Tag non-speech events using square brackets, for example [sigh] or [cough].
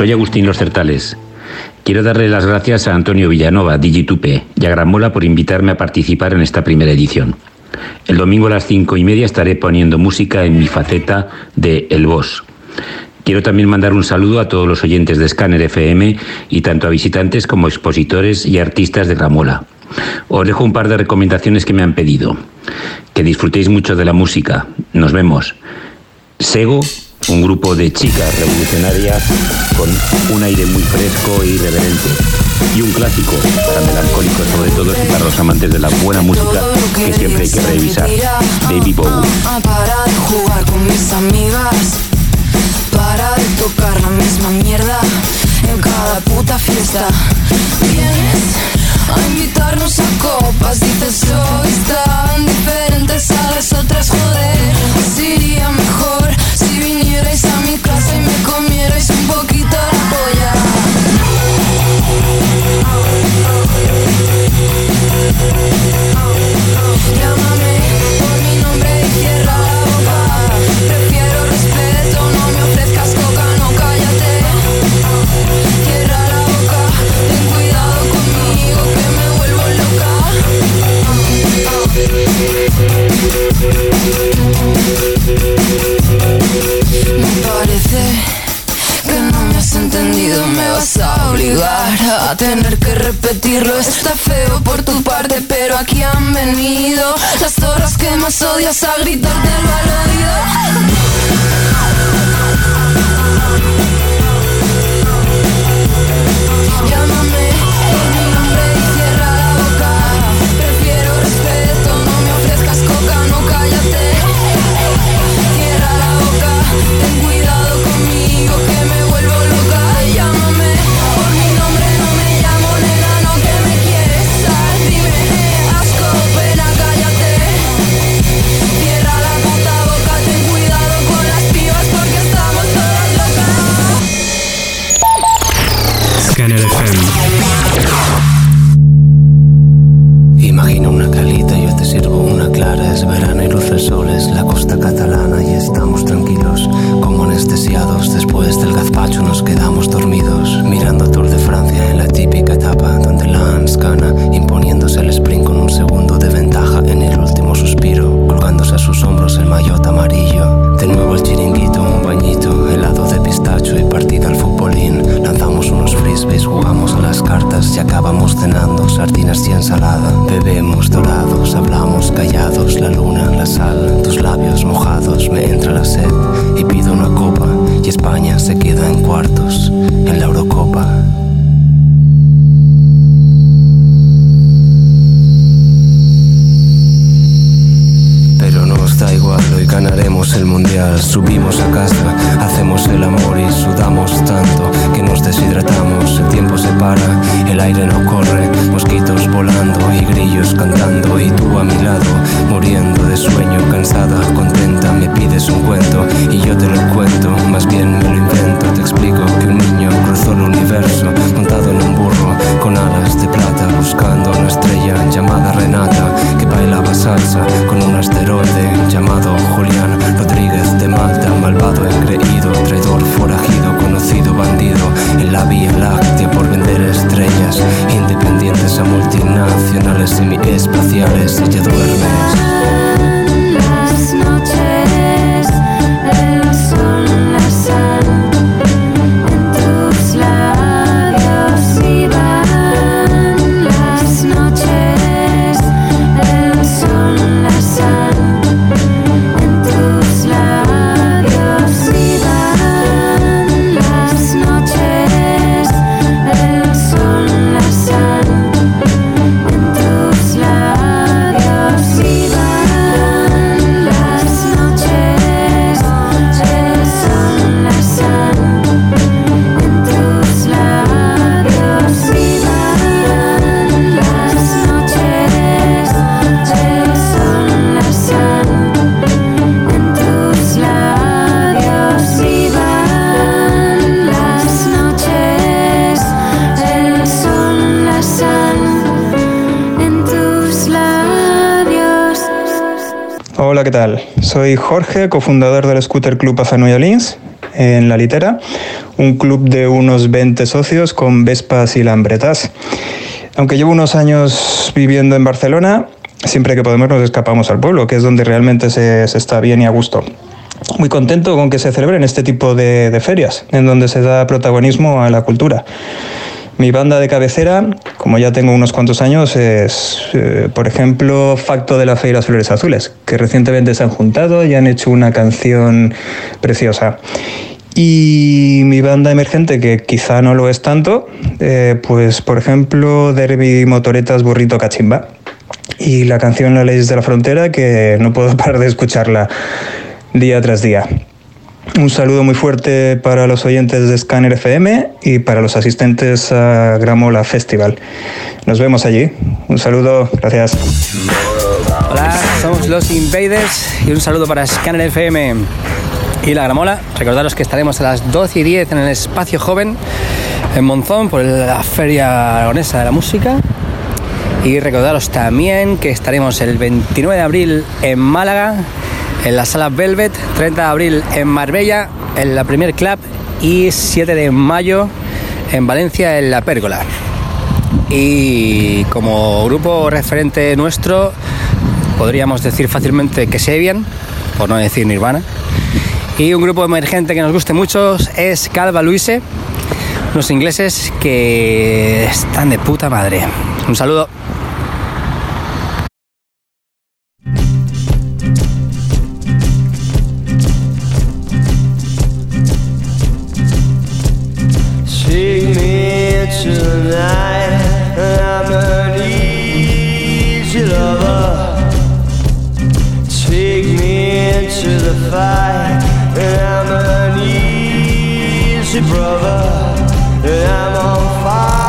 Soy Agustín Los Certales. Quiero darle las gracias a Antonio Villanova, Digitupe, y a Gramola por invitarme a participar en esta primera edición. El domingo a las cinco y media estaré poniendo música en mi faceta de El Boss. Quiero también mandar un saludo a todos los oyentes de Scanner FM y tanto a visitantes como expositores y artistas de Gramola. Os dejo un par de recomendaciones que me han pedido. Que disfrutéis mucho de la música. Nos vemos. Sego, un grupo de chicas revolucionarias con un aire muy fresco e irreverente. Y un clásico para melancólicos sobre todo y para los amantes de la buena música que siempre hay que revisar. Baby Bowie. Para de jugar con mis amigas. Para de tocar la misma mierda en cada puta fiesta. Vienes a invitarnos a copas. Dices sois tan diferentes a las otras, Me parece que no me has entendido, me vas a obligar a tener que repetirlo. Está feo por tu parte, pero aquí han venido las torres que más odias a gritarte Es verano y luce el la costa catalana sardinas y ensalada. Bebemos dorados, hablamos callados, la luna, la sal, tus labios mojados, me entra la sed y pido una copa y España se queda en cuartos en la Eurocopa. Subimos a casa, hacemos el amor y sudamos tanto que nos deshidratamos. El tiempo se para, el aire no corre, mosquitos volando y grillos cantando. Y tú a mi lado, muriendo de sueño, Hola, ¿qué tal? Soy Jorge, cofundador del Scooter Club Azanoya Lins en La Litera, un club de unos 20 socios con Vespas y Lambretas. Aunque llevo unos años viviendo en Barcelona, siempre que podemos nos escapamos al pueblo, que es donde realmente se, se está bien y a gusto. Muy contento con que se celebren este tipo de ferias, en donde se da protagonismo a la cultura. Mi banda de cabecera, como ya tengo unos cuantos años, es, eh, por ejemplo, Facto de la Fe y las Flores Azules, que recientemente se han juntado y han hecho una canción preciosa. Y mi banda emergente, que quizá no lo es tanto, eh, pues por ejemplo, Derby Motoretas Burrito Cachimba. Y la canción La Leyes de la Frontera, que no puedo [laughs] parar de escucharla día tras día. Un saludo muy fuerte para los oyentes de Scanner FM y para los asistentes a Gramola Festival. Nos vemos allí. Un saludo, gracias. Hola, somos los Invaders y un saludo para Scanner FM y la Gramola. Recordaros que estaremos a las 12 y 10 en el Espacio Joven en Monzón por la Feria Aragonesa de la Música. Y recordaros también que estaremos el 29 de abril en Málaga, en la Sala Velvet, 30 de abril en Marbella, en la Premier Club y 7 de mayo en Valencia, en La Pérgola. Y como grupo referente nuestro, podríamos decir fácilmente que Sebian, por no decir Nirvana. Y un grupo emergente que nos guste mucho es Calva Luise, unos ingleses que están de puta madre. Un saludo. Take me into the fight. I'm an easy brother. and I'm on fire.